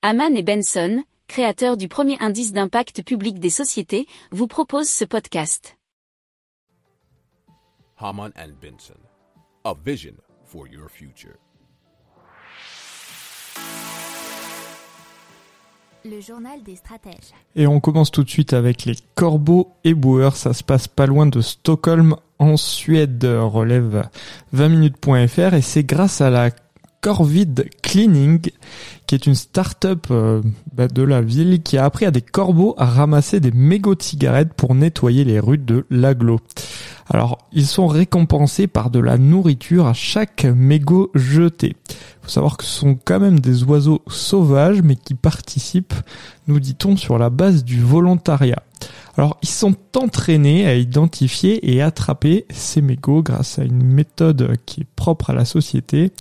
Haman et Benson, créateurs du premier indice d'impact public des sociétés, vous proposent ce podcast. Haman and Benson, a vision for your future. Le journal des stratèges. Et on commence tout de suite avec les corbeaux éboueurs. Ça se passe pas loin de Stockholm, en Suède, relève 20minutes.fr. Et c'est grâce à la Corvid Cleaning, qui est une start-up euh, bah, de la ville qui a appris à des corbeaux à ramasser des mégots de cigarettes pour nettoyer les rues de l'aglo. Alors, ils sont récompensés par de la nourriture à chaque mégot jeté. Faut savoir que ce sont quand même des oiseaux sauvages, mais qui participent, nous dit-on, sur la base du volontariat. Alors, ils sont entraînés à identifier et attraper ces mégots grâce à une méthode qui est propre à la société.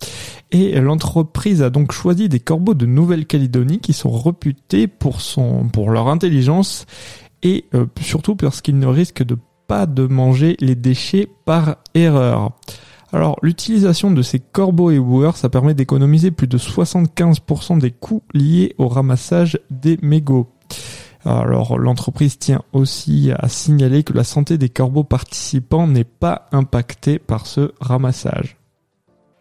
Et l'entreprise a donc choisi des corbeaux de Nouvelle-Calédonie qui sont réputés pour son, pour leur intelligence et euh, surtout parce qu'ils ne risquent de pas de manger les déchets par erreur. Alors, l'utilisation de ces corbeaux et ça permet d'économiser plus de 75% des coûts liés au ramassage des mégots. Alors l'entreprise tient aussi à signaler que la santé des corbeaux participants n'est pas impactée par ce ramassage.